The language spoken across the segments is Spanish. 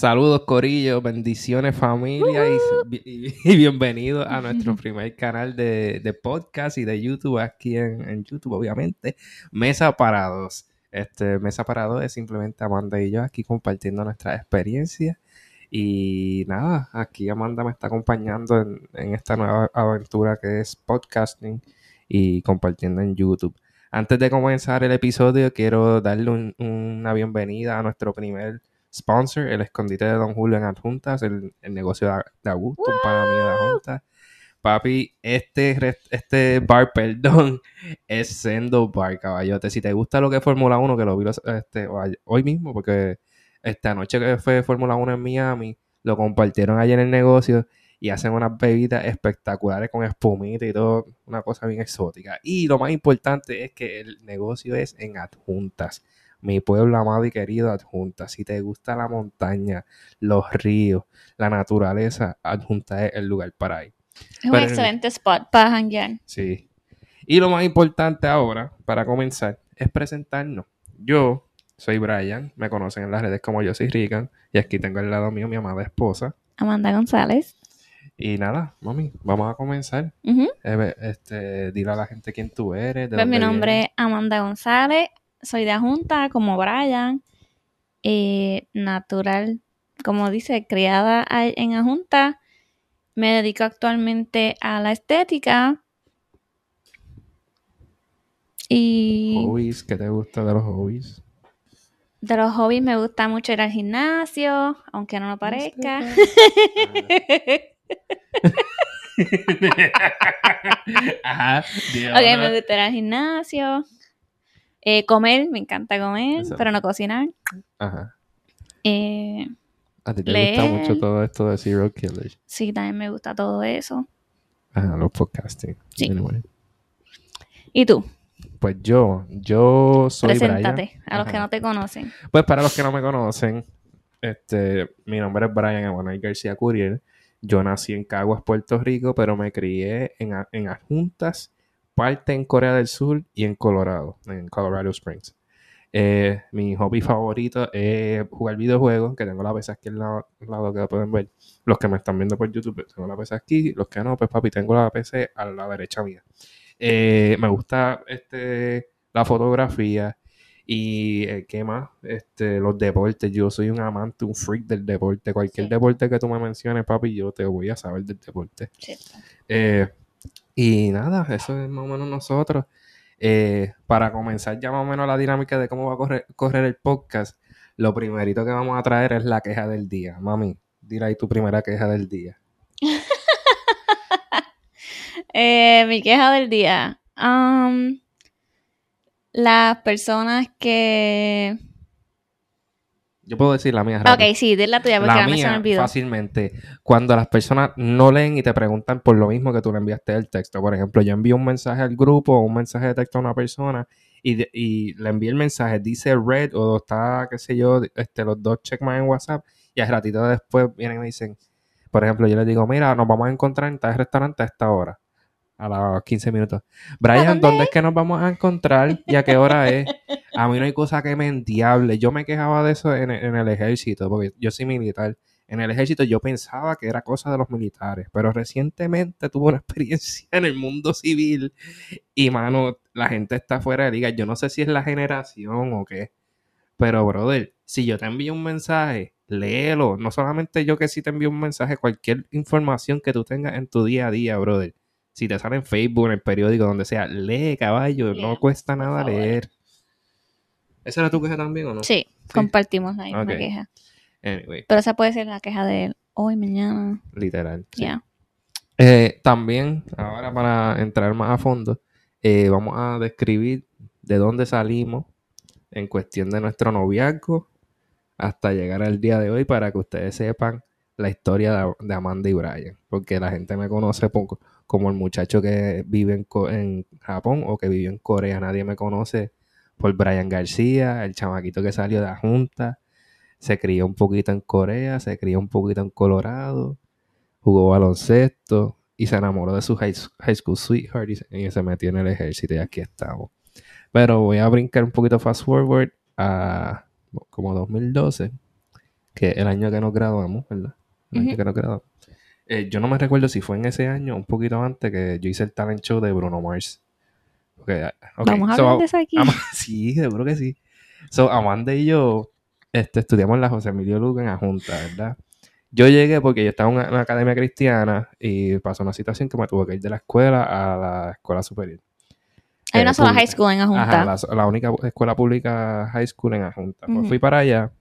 Saludos, Corillo, bendiciones, familia, y, y, y bienvenidos a nuestro primer canal de, de, podcast y de YouTube, aquí en, en, YouTube, obviamente. Mesa para dos. Este, Mesa para dos es simplemente Amanda y yo aquí compartiendo nuestra experiencia. Y nada, aquí Amanda me está acompañando en, en esta nueva aventura que es podcasting y compartiendo en YouTube. Antes de comenzar el episodio, quiero darle un, una bienvenida a nuestro primer sponsor, el escondite de Don Julio en Adjuntas, el, el negocio de, Augusto, un pana mío de Adjuntas. Papi, este, este bar, perdón, es Sendo Bar, caballote. Si te gusta lo que es Fórmula 1, que lo vi este, hoy mismo, porque esta noche que fue Fórmula 1 en Miami, lo compartieron allí en el negocio y hacen unas bebidas espectaculares con espumita y todo, una cosa bien exótica. Y lo más importante es que el negocio es en adjuntas mi pueblo amado y querido Adjunta. Si te gusta la montaña, los ríos, la naturaleza, Adjunta es el lugar para ir. Es un Pero, excelente spot para hangar. Sí. Y lo más importante ahora, para comenzar, es presentarnos. Yo soy Brian, me conocen en las redes como yo soy Rican, y aquí tengo al lado mío mi amada esposa. Amanda González. Y nada, mami, vamos a comenzar. Uh -huh. eh, este, dile a la gente quién tú eres. pues mi nombre vienes. es Amanda González, soy de Junta, como Brian, eh, natural, como dice, criada en Junta. Me dedico actualmente a la estética. Y. Hobbies, ¿qué te gusta de los hobbies? De los hobbies me gusta mucho ir al gimnasio, aunque no lo parezca. Ajá, ok, me gusta ir al gimnasio. Eh, comer, me encanta comer, Exacto. pero no cocinar. Ajá. Eh, ¿A ti te leer. gusta mucho todo esto de Zero Killers? Sí, también me gusta todo eso. Ajá, los podcasting. Sí. Anyway. ¿Y tú? Pues yo, yo soy Preséntate Brian. a los Ajá. que no te conocen. Pues para los que no me conocen, este, mi nombre es Brian Ebanay García Curiel. Yo nací en Caguas, Puerto Rico, pero me crié en, en Adjuntas, parte en Corea del Sur y en Colorado, en Colorado Springs. Eh, mi hobby favorito es jugar videojuegos, que tengo la PC aquí al lado, que pueden ver. Los que me están viendo por YouTube, tengo la PC aquí. Los que no, pues papi, tengo la PC a la derecha mía. Eh, me gusta este, la fotografía y eh, qué más, este, los deportes. Yo soy un amante, un freak del deporte. Cualquier sí. deporte que tú me menciones, papi, yo te voy a saber del deporte. Sí. Y nada, eso es más o menos nosotros. Eh, para comenzar ya más o menos la dinámica de cómo va a correr, correr, el podcast, lo primerito que vamos a traer es la queja del día. Mami, dile ahí tu primera queja del día. eh, mi queja del día. Um, las personas que yo puedo decir la mía. Rápido. Ok, sí, di la tuya porque la la mía, me olvidó. fácilmente. Cuando las personas no leen y te preguntan por lo mismo que tú le enviaste el texto. Por ejemplo, yo envío un mensaje al grupo o un mensaje de texto a una persona y, de, y le envié el mensaje, dice red o está, qué sé yo, este, los dos checkmarks en WhatsApp y al ratito después vienen y me dicen, por ejemplo, yo les digo, mira, nos vamos a encontrar en tal restaurante a esta hora. A los 15 minutos. Brian, ¿dónde? ¿dónde es que nos vamos a encontrar y a qué hora es? A mí no hay cosa que me endiable. Yo me quejaba de eso en, en, el ejército, porque yo soy militar. En el ejército yo pensaba que era cosa de los militares, pero recientemente tuve una experiencia en el mundo civil y, mano, la gente está fuera de liga. Yo no sé si es la generación o qué, pero, brother, si yo te envío un mensaje, léelo. No solamente yo que si te envío un mensaje, cualquier información que tú tengas en tu día a día, brother. Si te sale en Facebook, en el periódico, donde sea, lee, caballo. Yeah, no cuesta nada leer. ¿Esa era tu queja también o no? Sí, sí. compartimos la misma okay. queja. Anyway. Pero esa puede ser la queja de hoy, mañana. Literal. Sí. Yeah. Eh, también, ahora para entrar más a fondo, eh, vamos a describir de dónde salimos en cuestión de nuestro noviazgo hasta llegar al día de hoy para que ustedes sepan la historia de, de Amanda y Brian. Porque la gente me conoce poco como el muchacho que vive en, en Japón o que vivió en Corea. Nadie me conoce por Brian García, el chamaquito que salió de la Junta, se crió un poquito en Corea, se crió un poquito en Colorado, jugó baloncesto y se enamoró de su high, high school sweetheart y, y se metió en el ejército y aquí estamos. Pero voy a brincar un poquito fast forward a como 2012. que el año que nos graduamos, ¿verdad? El año que nos graduamos. Eh, yo no me recuerdo si fue en ese año un poquito antes que yo hice el talent show de Bruno Mars. Ok, ah, ok, Vamos a so, hablar de eso aquí. Sí, seguro que sí. So, Amanda y yo este, estudiamos en la José Emilio la Junta, ¿verdad? Yo llegué porque yo estaba en una, una academia cristiana y pasó una situación que me tuve que ir de la escuela a la escuela superior. Hay eh, una sola pública. high school en Ajunta. Ajá, la, la única escuela pública high school en Ajunta. Pues Ujú. fui para allá.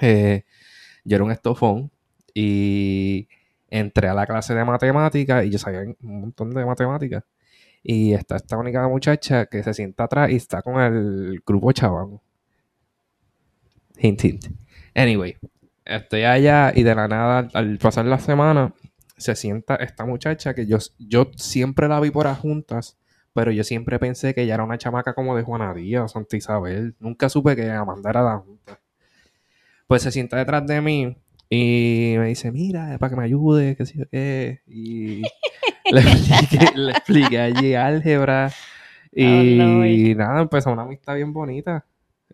eh, yo era un estofón y entré a la clase de matemáticas y yo sabía un montón de matemáticas. Y está esta única muchacha que se sienta atrás y está con el grupo chaván. Hint. Anyway, estoy allá y de la nada, al, pasar la semana, se sienta esta muchacha que yo, yo siempre la vi por juntas, pero yo siempre pensé que ella era una chamaca como de Juana Díaz o Santa Isabel. Nunca supe que Amanda era la junta. Pues se sienta detrás de mí y me dice, mira, para que me ayude, qué sé yo qué. Y le expliqué, le expliqué allí álgebra. Y Oh, nada, empezó una amistad bien bonita.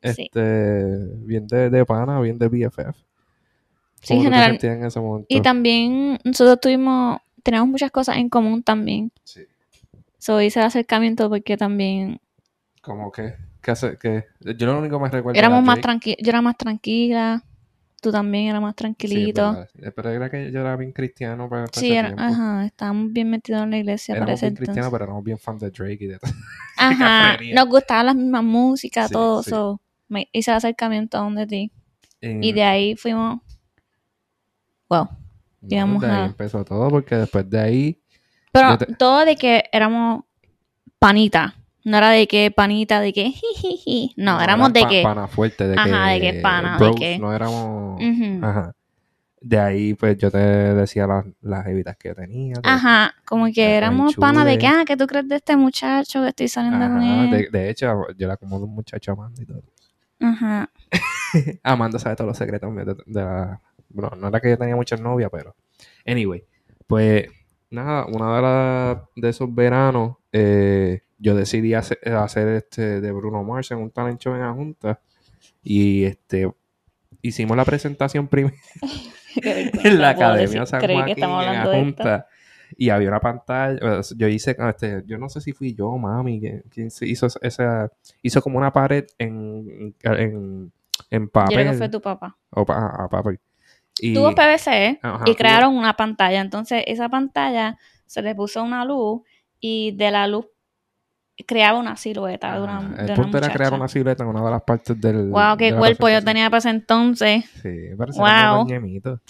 Sí. Este, bien de, de pana, bien de BFF. Sí, ¿Cómo general- en ese? Y también nosotros tuvimos, tenemos muchas cosas en común también. Sí. So hice el acercamiento porque también Como que, que hace, que yo lo único que me recuerdo éramos más tranquilos, yo era más tranquila, tú también eras más Sí, tranquilito. verdad. Eh, pero era que yo era bien cristiano para, para Sí, ese era- tiempo. ajá, estábamos bien metidos en la iglesia para Éramos ese bien cristianos, pero éramos bien fans de Drake y de todo. Ajá, nos gustaban las mismas músicas, Sí, todo sí. eso. Me hice el acercamiento a donde ti. Y, Y de ahí fuimos, wow. no, de ahí a- empezó todo, porque después de ahí... Pero te- todo de que éramos panita. No era de que panita, de que jijiji. No, éramos eran de pa- que. Pana fuerte, de Ajá, que... de que pana, de que- no éramos... Ujú. Ajá. De ahí, pues, yo te decía las, las evitas que yo tenía. te- Ajá, como que éramos panas de que, ah, ¿qué tú crees de este muchacho que estoy saliendo con Ajá, él? de, de hecho, yo era como un muchacho Amanda y todo. Ajá. Amanda sabe todos los secretos de, de la... Bueno, no era que yo tenía muchas novias, pero... Anyway, pues... Nada, una de, las de esos veranos, eh, yo decidí hacer, hacer este de Bruno Mars en un talent show en la Junta. Y este... Hicimos la presentación primero en la Academia San Creí Joaquín en la. Junta. Y había una pantalla, yo hice, este, yo no sé si fui yo, mami, se hizo esa, hizo como una pared en, en, en Yo papel. creo que fue tu papá. O pa- a papel. Y, Tuvo PVC Ajá, y tuvo- crearon una pantalla. Entonces, esa pantalla se le puso una luz y de la luz creaba una silueta de una, de el una punto era crear una silueta en una de las partes del. Wow, qué cuerpo yo tenía para ese entonces. Sí, parece Wow. ñemito.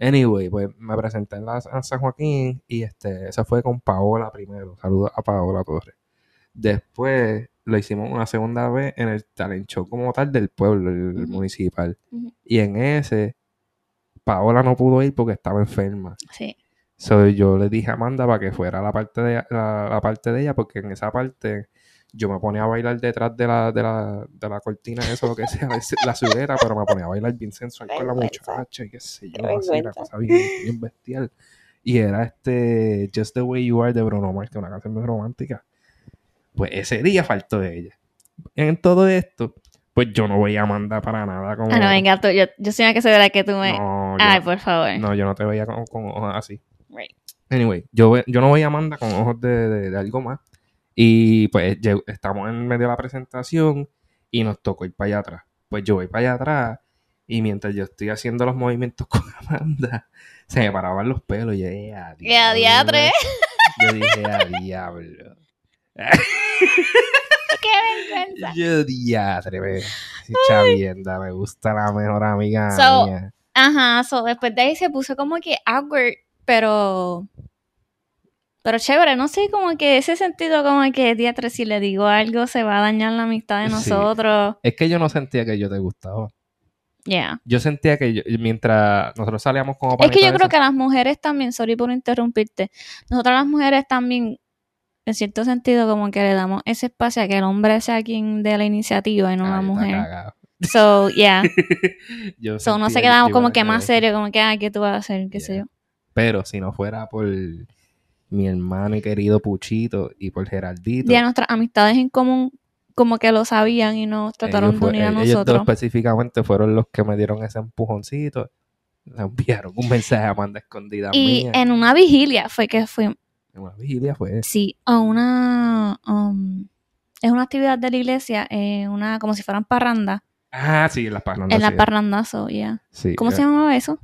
Anyway, pues me presenté en la en San Joaquín y este, esa fue con Paola primero. Saludos a Paola Torres. Después lo hicimos una segunda vez en el talent show como tal del pueblo, el municipal. Y en ese, Paola no pudo ir porque estaba enferma. Sí. So, yo le dije a Amanda para que fuera la parte de la, la parte de ella, porque en esa parte yo me ponía a bailar detrás de la, de la, de la cortina, eso lo que sea, la, silueta, pero me ponía a bailar bien sensual con la muchacha y qué sé yo, así, la vergüenza. cosa bien, bien bestial. Y era este Just the Way You Are de Bruno Mars, que es una canción muy romántica. Pues ese día faltó ella. En todo esto, pues yo no voy a Amanda para nada como... Ah, no, venga, tú, yo, yo soy una que se verá que tú me... No, yo- Ay, por favor. no, yo no te veía con, con así. Right. Anyway, yo, yo no voy a Amanda con ojos de, de- de algo más. Y pues estamos en medio de la presentación y nos tocó ir para allá atrás. Pues yo voy para allá atrás y mientras yo estoy haciendo los movimientos con Amanda, se me paraban los pelos y yo, "Eh, a ¡Qué a diablo". Yo dije, a diablo. ¡Qué vergüenza! Yo, diatre, me, chavienda, me gusta la mejor amiga So, mía. Ajá, so después de ahí se puso como que awkward, pero... Pero chévere, no sé, como que ese sentido como que, diatre, si le digo algo se va a dañar la amistad de Sí. nosotros. Es que yo no sentía que yo te gustaba. Yeah. Yo sentía que yo- mientras nosotros salíamos como Es que yo creo que las mujeres también, sorry por interrumpirte, nosotras las mujeres también, en cierto sentido, como que le damos ese espacio a que el hombre sea quien dé la iniciativa y no la Ay, está mujer. cagado. So, yeah. Yo So, no se quedamos como que más serio, como que, ah, ¿qué tú vas a hacer? ¿Qué sé yo? Pero si no fuera por mi hermano y querido Puchito y por Geraldito. De nuestras amistades en común como que lo sabían y nos trataron Ellos de unir a ellos nosotros. específicamente fueron los que me dieron ese empujoncito. Le enviaron un mensaje a Amanda escondida Y mía. en una vigilia fue que fue, En una vigilia fue. sí, a una, um, es una actividad de la iglesia, eh, una, como si fueran parrandas, Ah, sí, en las parrandas. en las sí. parrandas, so, yeah. Sí, ¿Cómo eh, se llamaba eso?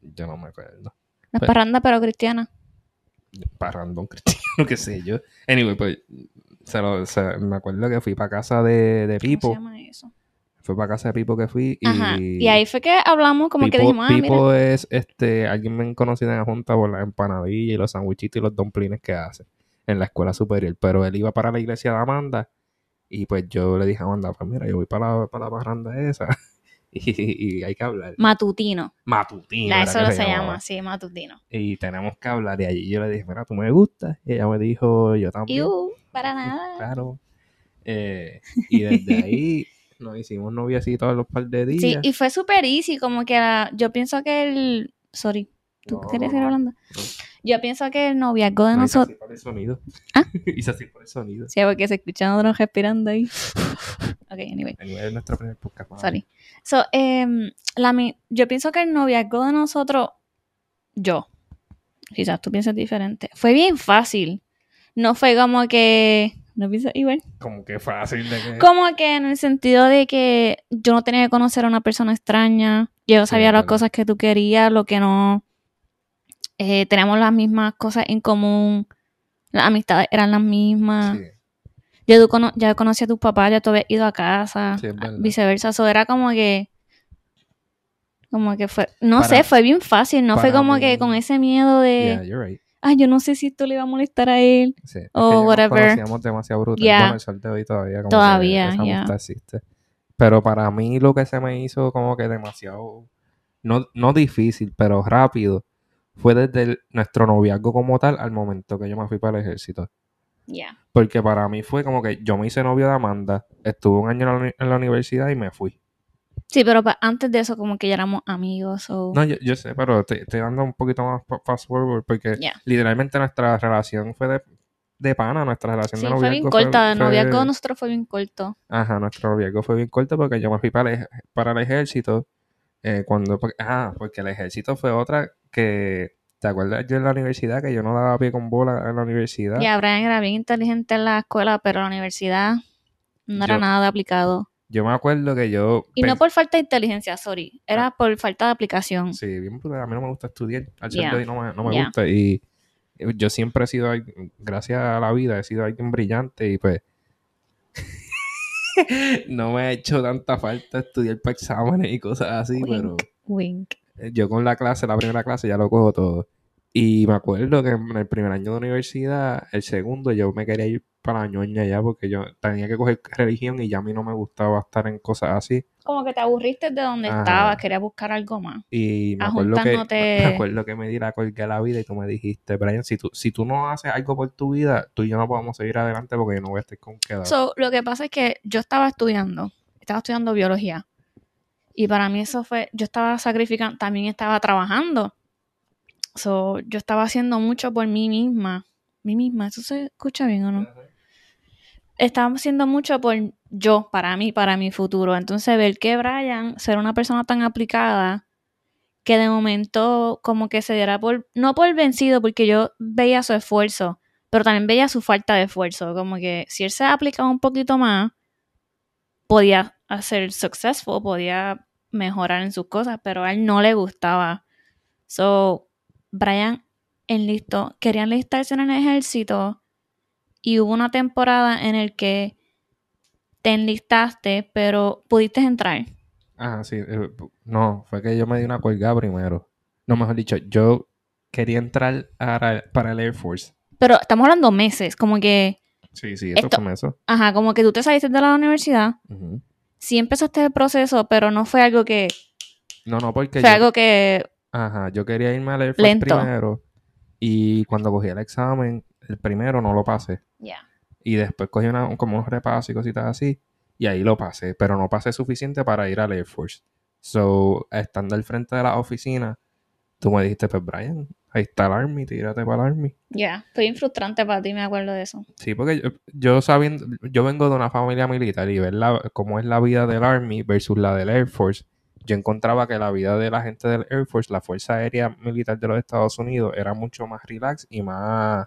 Yo no me acuerdo. Las Pues- parrandas, pero cristianas. Parrandón cristiano, qué sé yo. Anyway, pues se lo, se- me acuerdo que fui para casa de, de ¿Cómo se Pipo. llama eso? Fue para casa de Pipo que fui. Y, Ajá. Y ahí fue que hablamos, como que Pipo, dijimos, ah, mira. Pipo es este, alguien me conocido en la junta por las empanadillas y los sandwichitos y los dumplings que hace en la escuela superior. Pero él iba para la iglesia de Amanda y pues yo le dije a Amanda, pues mira, yo voy para la, para la parranda esa y, y hay que hablar. Matutino. Matutino. La- eso lo se se llama, sí, matutino. Y tenemos que hablar. Y allí yo le dije, mira, tú me gustas. Y ella me dijo, yo también. Iu, para nada. Claro. Eh, y desde ahí nos hicimos noviecitos a los par de días. Sí, y fue súper easy, como que la- yo pienso que el... Sorry, ¿tú No, querías no. hablando? No. Yo pienso que el noviazgo de No, hice nosotros... así por el sonido. ¿Ah? hice así por el sonido. Sí, porque se escuchan otros respirando ahí. ok, anyway, Anyway, es nuestro primer podcast. sorry. So, em, la, yo pienso que el noviazgo de nosotros, yo, quizás tú piensas diferente, fue bien fácil. No fue como que... No piensas igual. Como que fácil de que... Como que en el sentido de que yo no tenía que conocer a una persona extraña. Yo sabía las cosas que tú querías, lo que no. Eh, tenemos las mismas cosas en común. Las amistades eran las mismas. Sí, Ya, tú cono- ya conocí a tus papás, ya tú habías ido a casa. Sí, viceversa. Eso era como que. Como que fue. No Para- sé, fue bien fácil. No fue como mí- que con ese miedo yeah, de. right. Ay, yo no sé si esto le va a molestar a él. Sí, O whatever. conocíamos demasiado brutal. Yeah. Bueno, el sol de hoy todavía como Todavía, esa yeah. existe. Pero para mí lo que se me hizo como que demasiado, no, no difícil, pero rápido, fue desde el- nuestro noviazgo como tal al momento que yo me fui para el ejército. Ya. Porque para mí fue como que yo me hice novio de Amanda, estuve un año en la, uni- en la universidad y me fui. Sí, pero antes de eso, como que ya éramos amigos. O... No, yo, yo sé, pero te, te dando un poquito más fast forward porque literalmente nuestra relación fue de, de pana, nuestra relación Sí, de fue noviazgo bien corta. El fue- noviazgo nosotros fue bien corto. Ajá, nuestro noviazgo fue bien corto porque yo me fui para el, para el ejército. eh, cuando, ah, porque el ejército fue otra que, ¿te acuerdas yo en la universidad que yo no daba pie con bola en la universidad? Ya, Brian era bien inteligente en la escuela, pero en la universidad no era Yo- nada de aplicado. Yo me acuerdo que yo... Y no por falta de inteligencia, sorry. Era Ah. por falta de aplicación. Sí, bien brutal. A mí no me gusta estudiar. Al Yeah. de hoy no me, no me Yeah. gusta. Y yo siempre he sido, gracias a la vida, he sido alguien brillante y pues no me ha hecho tanta falta estudiar para exámenes y cosas así, Wink. pero Wink. Yo con la clase, la primera clase ya lo cojo todo. Y me acuerdo que en el primer año de universidad, el segundo, yo me quería ir para la ñoña ya porque yo tenía que coger religión y ya a mí no me gustaba estar en cosas así. Como que te aburriste de donde Ajá. estabas, querías buscar algo más. Y me acuerdo, que, me acuerdo que me di la colgué la vida y tú me dijiste, Brian, si tú, si tú no haces algo por tu vida, tú y yo no podemos seguir adelante porque yo no voy a estar con quedado. So, lo que pasa es que yo estaba estudiando, estaba estudiando biología. Y para mí eso fue, yo estaba sacrificando, también estaba trabajando. So, yo estaba haciendo mucho por mí misma. Mí misma, ¿eso se escucha bien o no? Estaba haciendo mucho por yo, para mí, para mi futuro. Entonces, ver que Brian, ser una persona tan aplicada, que de momento como que se diera por, no por vencido, porque yo veía su esfuerzo, pero también veía su falta de esfuerzo. Como que si él se aplicaba un poquito más, podía hacer successful, podía mejorar en sus cosas, pero a él no le gustaba. So, Brian enlistó, quería enlistarse en el ejército y hubo una temporada en el que te enlistaste, pero pudiste entrar. Ajá, sí. eh, No, fue que yo me di una colgada primero. No, mejor dicho, yo quería entrar para, para el Air Force. Pero estamos hablando meses, como que, Sí, sí, eso Esto- fue eso. ajá, como que tú te saliste de la universidad, Ujú. Sí empezaste el proceso, pero no fue algo que, No, no, porque fue yo, algo que, ajá, yo quería irme al Air Force Lento. primero y cuando cogí el examen, el primero no lo pasé. ya, Y después cogí una, como unos repasos y cositas así. Y ahí lo pasé. Pero no pasé suficiente para ir al Air Force. So, estando al frente de la oficina, tú me dijiste, pues Brian, ahí está el Army, tírate para el Army. Ya, fue bien frustrante para ti, me acuerdo de eso. Sí, porque yo, yo sabiendo, yo vengo de una familia militar y ver la, cómo es la vida del Army versus la del Air Force, yo encontraba que la vida de la gente del Air Force, la Fuerza Aérea Militar de los Estados Unidos, era mucho más relax y más,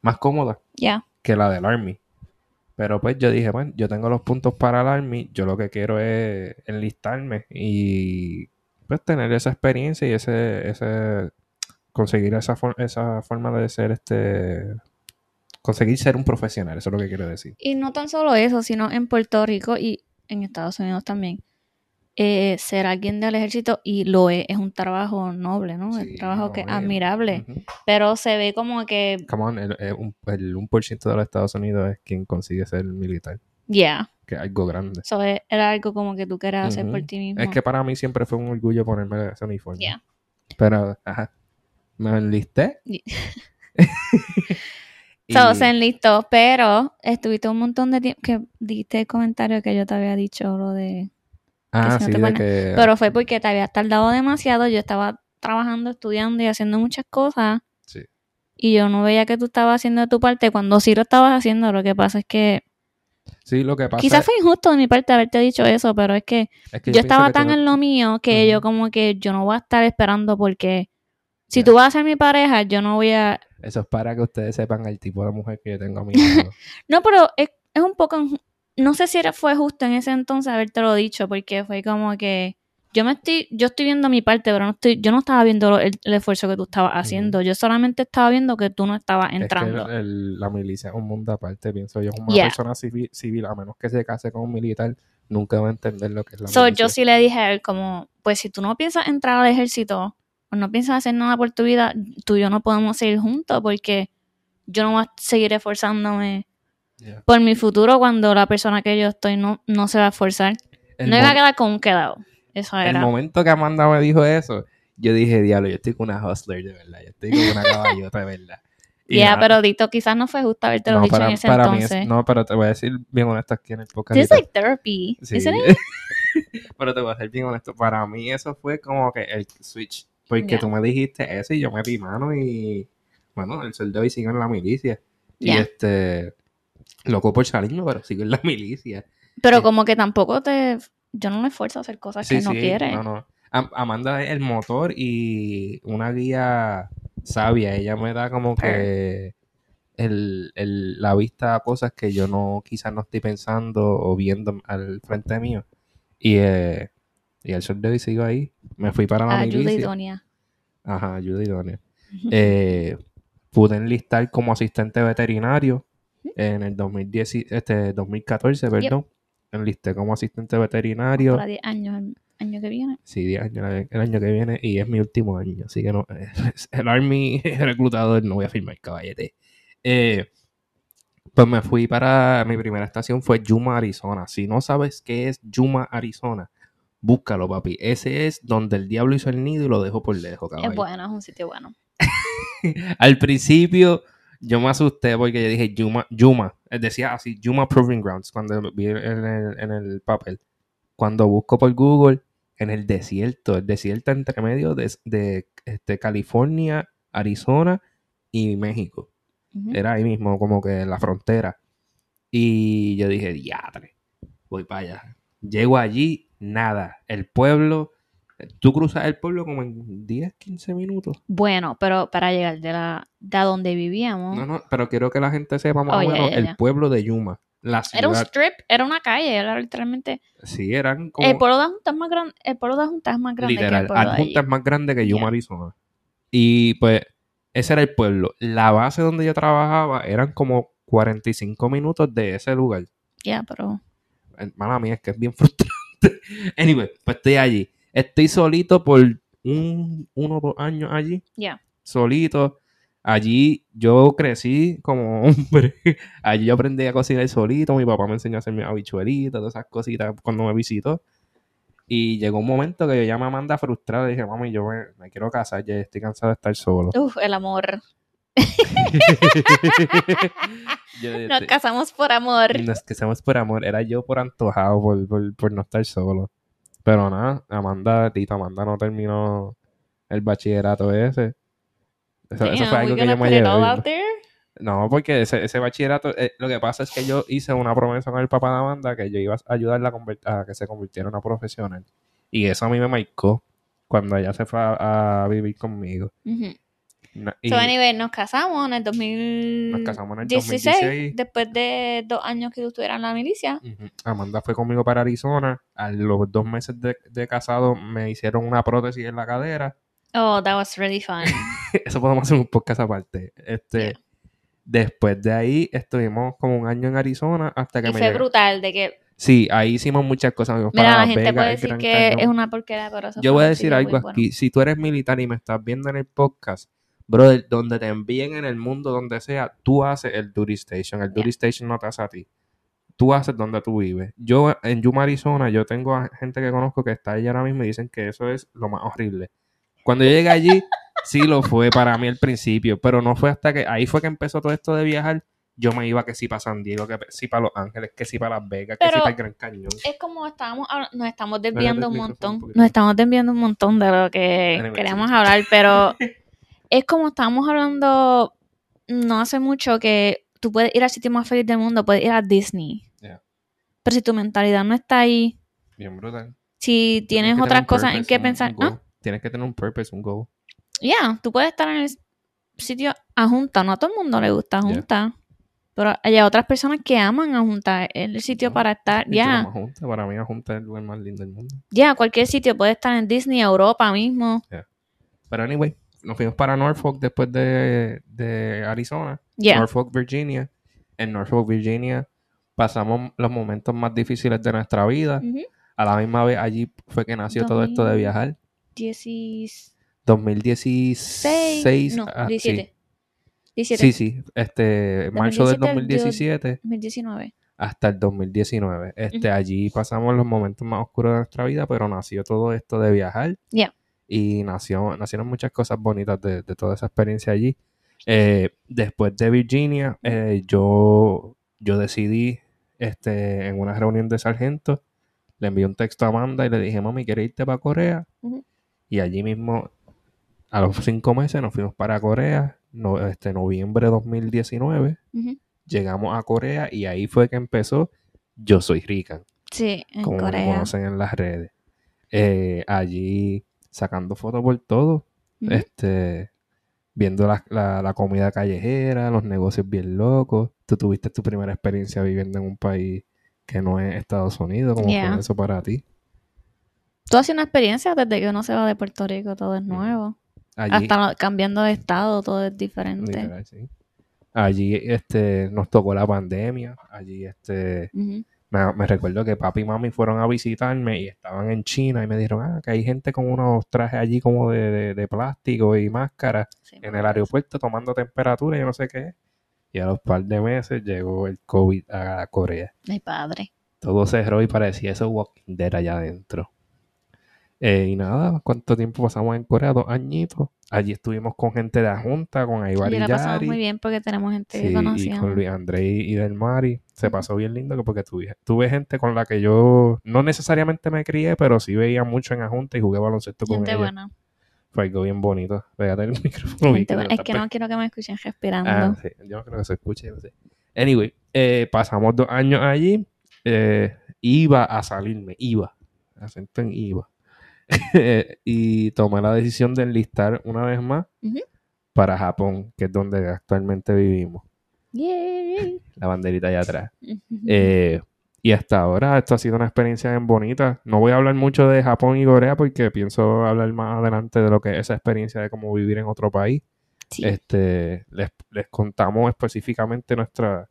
más cómoda Ya, que la del Army. Pero pues yo dije, bueno, yo tengo los puntos para el Army, yo lo que quiero es enlistarme y pues tener esa experiencia y ese, ese conseguir esa, for- esa forma de ser este conseguir ser un profesional, eso es lo que quiero decir. Y no tan solo eso, sino en Puerto Rico y en Estados Unidos también. eh, ser alguien del ejército y lo es, es un trabajo noble, ¿no? es un trabajo que es y- admirable, Ujú. pero se ve como que, Come on, el, el, un- el 1% de los Estados Unidos es quien consigue ser militar, yeah, que es algo grande. eso es- era algo como que tú querías hacer por ti mismo. Es que para mí siempre fue un orgullo ponerme ese uniforme. Yeah. Pero, ajá, me enlisté. Y- So, se enlistó, pero estuviste un montón de tiempo que diste el comentario que yo te había dicho lo de... ah, sí, de que... Pero fue porque te habías tardado demasiado, yo estaba trabajando, estudiando y haciendo muchas cosas Sí. y yo no veía que tú estabas haciendo de tu parte cuando sí lo estabas haciendo. Lo que pasa es que Sí, lo que pasa quizás fue injusto de mi parte haberte dicho eso, pero es que es que yo estaba que tan en lo mío que yo como que yo no voy a estar esperando porque si tú vas a ser mi pareja, yo no voy a... Eso es para que ustedes sepan el tipo de mujer que yo tengo a mi lado. No, pero es, es un poco... No sé si era, fue justo en ese entonces haberte lo dicho porque fue como que... Yo me estoy, yo estoy viendo mi parte, pero no estoy, yo no estaba viendo lo- el, el esfuerzo que tú estabas haciendo. Yo solamente estaba viendo que tú no estabas entrando. Es que el- el- la milicia es un mundo aparte, pienso yo. Una Yeah. persona civil, civil, a menos que se case con un militar, nunca va a entender lo que es la So, milicia. yo sí le dije a él como, pues si tú no piensas entrar al ejército o no piensas hacer nada por tu vida, tú y yo no podemos seguir juntos porque yo no voy a seguir esforzándome Yeah. por mi futuro cuando la persona que yo estoy no, no se va a esforzar. El, no iba a quedar con un quedado. Eso el era. momento que Amanda me dijo eso, yo dije, diablo, yo estoy con una hustler de verdad, yo estoy con una caballota de verdad. Ya, nada, pero Dito, quizás no fue justo haberte lo no, dicho para, en ese para mí entonces. es, no, pero te voy a decir bien honesto aquí en el podcast. Ahorita. like therapy. Sí. isn't it? Pero te voy a ser bien honesto. Para mí eso fue como que el switch. Porque Ya. tú me dijiste eso y yo me di mano y... Bueno, el soldado y sigo en la milicia. Y este... Loco por salirme, pero sigo en la milicia. Pero Sí. como que tampoco te... Yo no me esfuerzo a hacer cosas que no quiere. No, no. Am- Amanda es el motor y una guía sabia. Ella me da como que el, el- la vista a cosas que yo no, quizás no estoy pensando o viendo al frente mío. Y, eh, y el soldado y sigo ahí. Me fui para la Ayuda milicia. idónea. Ajá, ayuda idónea. Eh, pude enlistar como asistente veterinario en el 2010, este, 2014, perdón. Enlisté como asistente veterinario. Para 10 años, el año que viene. Sí, 10 años el, el año que viene y es mi último año. Así que no, el Army reclutador no voy a firmar caballete. Eh, pues me fui para mi primera estación fue Yuma, Arizona. Si no sabes qué es Yuma, Arizona, búscalo, papi. Ese es donde el diablo hizo el nido y lo dejó por lejos, caballo. Es bueno, es un sitio bueno. Al principio yo me asusté porque yo dije Yuma, Yuma, eh, decía así, Yuma Proving Grounds, cuando vi en el, en el papel. Cuando busco por Google, en el desierto, el desierto entre medio de, de, este, California, Arizona y México. Era ahí mismo, como que en la frontera. Y yo dije, diadre, voy para allá. Llego allí, nada. El pueblo, tú cruzas el pueblo como en 10, 15 minutos. Bueno, pero para llegar de la de a donde vivíamos, No, no, pero quiero que la gente sepa más Oh, o ya, menos ya, el pueblo de Yuma. La era un ciudad. strip, era una calle, era literalmente. Sí, eran como. El pueblo de Junta es más grande, el pueblo de Junta es más grande que literal. el pueblo de es más grande que Yuma, Ya. Arizona. Y pues, ese era el pueblo. La base donde yo trabajaba eran como 45 minutos de ese lugar. Ya, pero Mala mía, es que es bien frustrante. anyway, pues estoy allí. Estoy solito por un, uno o dos años allí. ya. solito. Allí yo crecí como hombre. Allí yo aprendí a cocinar solito. Mi papá me enseñó a hacer mis habichuelitas, todas esas cositas cuando me visitó. Y llegó un momento que yo ya me manda frustrada. Dije, mami, yo me, me quiero casar, ya estoy cansado de estar solo. Uf, el amor. Yo, Nos casamos por amor. no es que seamos por amor, era yo por antojado, por, por, por no estar solo. Pero nada, Amanda, Tita Amanda no terminó el bachillerato ese. Eso, fue algo que yo me llevé. No, porque ese, ese bachillerato, eh, lo que pasa es que yo hice una promesa con el papá de Amanda que yo iba a ayudarla a, que se convirtiera en una profesional. Y eso a mí me marcó cuando ella se fue a, a vivir conmigo. Na- Y So, anyway, nos casamos en el 2016, nos casamos en el 2016. después de dos años que tú estuvieras en la milicia. Amanda fue conmigo para Arizona. A los dos meses de, de casado me hicieron una prótesis en la cadera. Oh, that was really fun. Eso podemos hacer un podcast aparte. Este, Yeah. Después de ahí estuvimos como un año en Arizona hasta que y me fue llegué- brutal de que, Sí, ahí hicimos muchas cosas. Mira, para la gente Vegas, puede decir que Cañón. es una porquería, pero eso Yo voy a decir algo bueno. aquí. Si tú eres militar y me estás viendo en el podcast, brother, donde te envíen en el mundo, donde sea, tú haces el duty station. El Yeah. duty station no te hace a ti. Tú haces donde tú vives. Yo en Yuma, Arizona, yo tengo a gente que conozco que está allá ahora mismo y dicen que eso es lo más horrible. Cuando yo llegué allí, sí lo fue para mí al principio, pero no fue hasta que ahí fue que empezó todo esto de viajar. Yo me iba que sí para San Diego, que sí para Los Ángeles, que sí para Las Vegas, que sí para el Gran Cañón. Es como estábamos, nos estamos desviando un montón, nos estamos desviando un montón de lo que Anyway, queríamos sí. hablar, pero es como estábamos hablando no hace mucho que tú puedes ir al sitio más feliz del mundo, puedes ir a Disney. Yeah. Pero si tu mentalidad no está ahí, Bien brutal. si tienes otras cosas en qué pensar. Tienes que tener un purpose, un goal. Ya, tú puedes estar en el sitio a Junta, no a todo el mundo le gusta Yeah. Junta. Pero hay otras personas que aman a Junta, es el sitio No, para estar, ya, para mí Junta es el lugar más lindo del mundo. ya, cualquier sitio puede estar en Disney, Europa mismo, Pero anyway, nos fuimos para Norfolk después de, de Arizona. ya, Norfolk, Virginia. En Norfolk, Virginia pasamos los momentos más difíciles de nuestra vida. A la misma vez allí fue que nació todo esto de 2000. viajar. 16, 2016. no, ah, 17. 17. Sí, sí, sí. Este, marzo del 2017 2017 2019. hasta el 2019. Este, Ujú. allí pasamos los momentos más oscuros de nuestra vida, pero nació todo esto de viajar. Ya. Y nació, nacieron muchas cosas bonitas de, de toda esa experiencia allí. Eh, después de Virginia, eh, yo, yo decidí este, en una reunión de sargentos, le envié un texto a Amanda y le dije, mami, ¿quieres irte para Corea? Y allí mismo, a los cinco meses, nos fuimos para Corea, no, este, noviembre de 2019 Ujú. llegamos a Corea y ahí fue que empezó Yo Soy Rica, Sí, en como me Corea. conocen en las redes. Eh, allí sacando fotos por todo, este, viendo la, la- la comida callejera, los negocios bien locos. Tú tuviste tu primera experiencia viviendo en un país que no es Estados Unidos, ¿cómo Yeah. fue eso para ti? Tú haces una experiencia desde que uno se va de Puerto Rico, todo es nuevo. Allí, Hasta cambiando de estado, todo es diferente. literal, sí. Allí este, nos tocó la pandemia, allí este, me recuerdo que papi y mami fueron a visitarme y estaban en China y me dijeron, ah, que hay gente con unos trajes allí como de, de- de plástico y máscaras Sí, en el aeropuerto tomando temperatura y yo no sé qué. Y a los par de meses llegó el COVID a Corea. Ay, padre. Todo cerró y parecía eso Walking Dead allá adentro. Eh, y nada, ¿cuánto tiempo pasamos en Corea? Dos añitos. Allí estuvimos con gente de la Junta, con Aybar Y y la pasamos Yari. muy bien porque tenemos gente Sí, que y con Luis André y Del Mari. Se pasó bien lindo porque tuve, tuve gente con la que yo no necesariamente me crié, pero sí veía mucho en la junta y jugué baloncesto con ellos. buena. Fue algo bien bonito. Pégate el micrófono. gente buena. Es que no quiero que me escuchen respirando. Ah, sí, yo no creo que se escuche, no sé. Anyway, eh, pasamos dos años allí. eh, iba a salirme, iba. Acento en iba. y tomé la decisión de enlistar una vez más para Japón, que es donde actualmente vivimos. Yay. La banderita allá atrás. Eh, y hasta ahora esto ha sido una experiencia bien bonita. No voy a hablar mucho de Japón y Corea porque pienso hablar más adelante de lo que es esa experiencia de cómo vivir en otro país. Sí. Este, les, les contamos específicamente nuestra,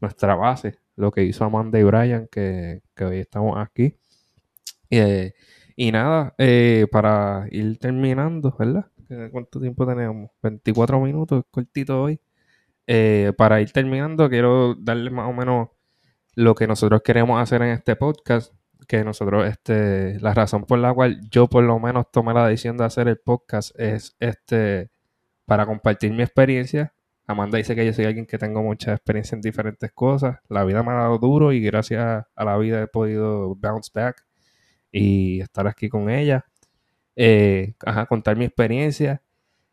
nuestra base, lo que hizo Amanda y Brian, que, que hoy estamos aquí. Eh, y nada, eh, para ir terminando, ¿verdad? ¿Qué- ¿Cuánto tiempo tenemos? 24 minutos, cortito hoy. Eh, para ir terminando, quiero darle más o menos lo que nosotros queremos hacer en este podcast. Que nosotros, este, la razón por la cual yo por lo menos tomé la decisión de hacer el podcast es este para compartir mi experiencia. Amanda dice que yo soy alguien que tengo mucha experiencia en diferentes cosas. La vida me ha dado duro y gracias a la vida he podido bounce back y estar aquí con ella. Eh, ajá, contar mi experiencia.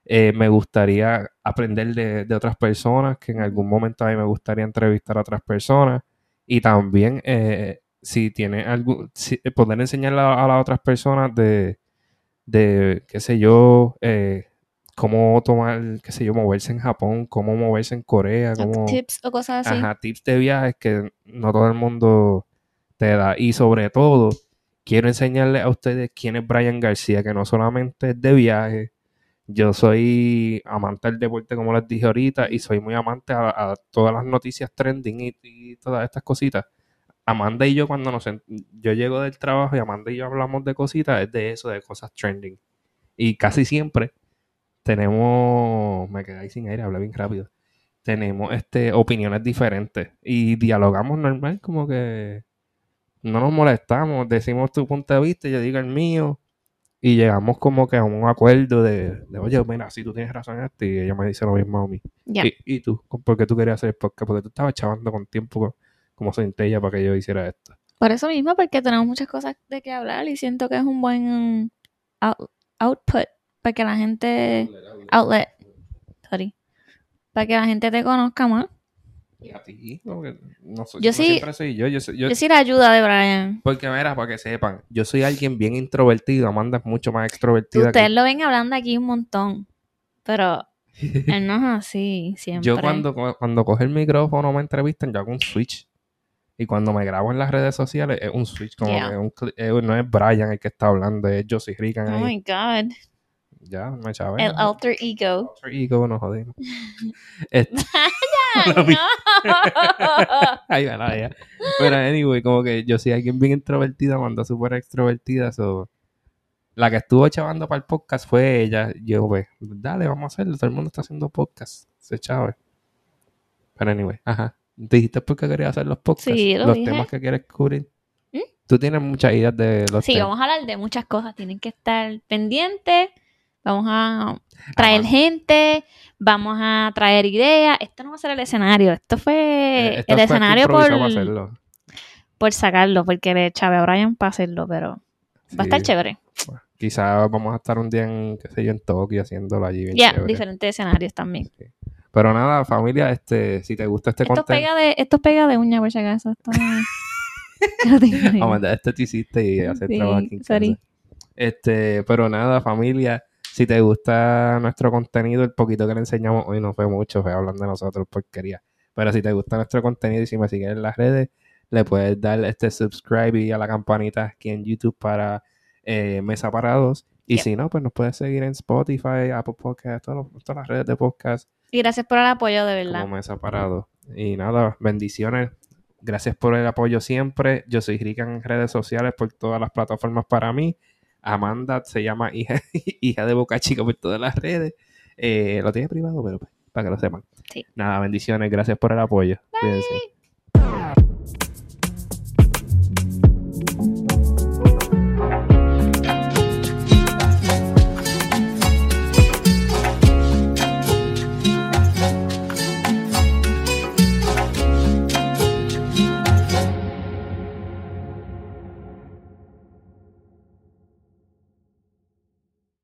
Eh, me gustaría aprender de, de otras personas, que en algún momento a mí me gustaría entrevistar a otras personas. Y también, eh, si tiene algún, si- poder enseñarle a, a las otras personas de, de, qué sé yo, eh, cómo tomar, qué sé yo, moverse en Japón, cómo moverse en Corea, cómo... Tips o cosas así. Ajá, tips de viajes que no todo el mundo te da. Y sobre todo, quiero enseñarles a ustedes quién es Brian García, que no solamente es de viaje. Yo soy amante del deporte, como les dije ahorita, y soy muy amante a, todas las noticias trending y, y todas estas cositas. Amanda y yo, cuando nos yo llego del trabajo y Amanda y yo hablamos de cositas, es de eso, de cosas trending. Y casi siempre tenemos, me quedé ahí sin aire, hablé bien rápido tenemos este opiniones diferentes y dialogamos normal, como que no nos molestamos, decimos tu punto de vista, yo digo el mío, y llegamos como que a un acuerdo de, de, oye, mira, si tú tienes razón en esto, y ella me dice lo mismo a mí. Y, y tú, ¿por qué tú querías hacer el podcast? Porque tú estabas chavando con tiempo como centella para que yo hiciera esto. Por eso mismo, porque tenemos muchas cosas de qué hablar y siento que es un buen out- output para que la gente, outlet, sorry, para que la gente te conozca más. Y a ti, que no soy, Yo no sí- siempre soy yo, yo, soy- yo- Yo sí la ayuda de Brian. porque mira, para que sepan, yo soy alguien bien introvertido, Amanda es mucho más extrovertida. que- Ustedes lo ven hablando aquí un montón, pero él no es así siempre. Yo cuando, cuando coge el micrófono me entrevistan, yo hago un switch. Y cuando me grabo en las redes sociales es un switch, como Yeah. que un no es Brian el que está hablando, es Josie Rican Oh ahí. my God. Ya, me chavé. El alter ego. Alter ego, no jodimos. Este- no. Ay, bueno, ya. Pero anyway, como que yo soy alguien bien introvertida, Amanda súper extrovertida. so, La que estuvo chavando para el podcast fue ella. Yo, pues, dale, vamos a hacerlo. Todo el mundo está haciendo podcast. Se chave. Pero anyway, ajá. ¿Dijiste por qué querías hacer los podcasts? Sí, lo los dije. temas que quieres cubrir. ¿Mm? Tú tienes muchas ideas de los Sí, temas. vamos a hablar de muchas cosas. Tienen que estar pendientes. Vamos a traer Ajá. gente. Vamos a traer ideas. Esto no va a ser el escenario. Esto fue Eh, esto el fue escenario por, por sacarlo, porque le chave a Brian para hacerlo, pero va a estar chévere. Quizás vamos a estar un día en, qué sé yo, en Tokio haciéndolo allí Ya, diferentes escenarios también. Pero nada, familia, este, si te gusta este Esto contenido... pega de, esto pega de uña, por si acaso. Esto que no tengo ni idea. a mandar este te hiciste y hacer Sí, trabajo aquí en sorry. casa. Este, pero nada, familia, si te gusta nuestro contenido, el poquito que le enseñamos hoy no fue mucho, fue hablando de nosotros porquería. Pero si te gusta nuestro contenido y si me sigues en las redes, le puedes dar este subscribe y a la campanita aquí en YouTube para eh, Mesa Parados. Y si no, pues nos puedes seguir en Spotify, Apple Podcast, todos los- todas las redes de podcast Y gracias por el apoyo, de verdad. como Mesa Parados. Y nada, bendiciones. Gracias por el apoyo siempre. Yo soy Rica en redes sociales por todas las plataformas para mí. Amanda se llama hija, hija de Boca Chica por todas las redes. Eh, lo tiene privado, pero pues, para que lo sepan. Sí. Nada, bendiciones. Gracias por el apoyo. Cuídense.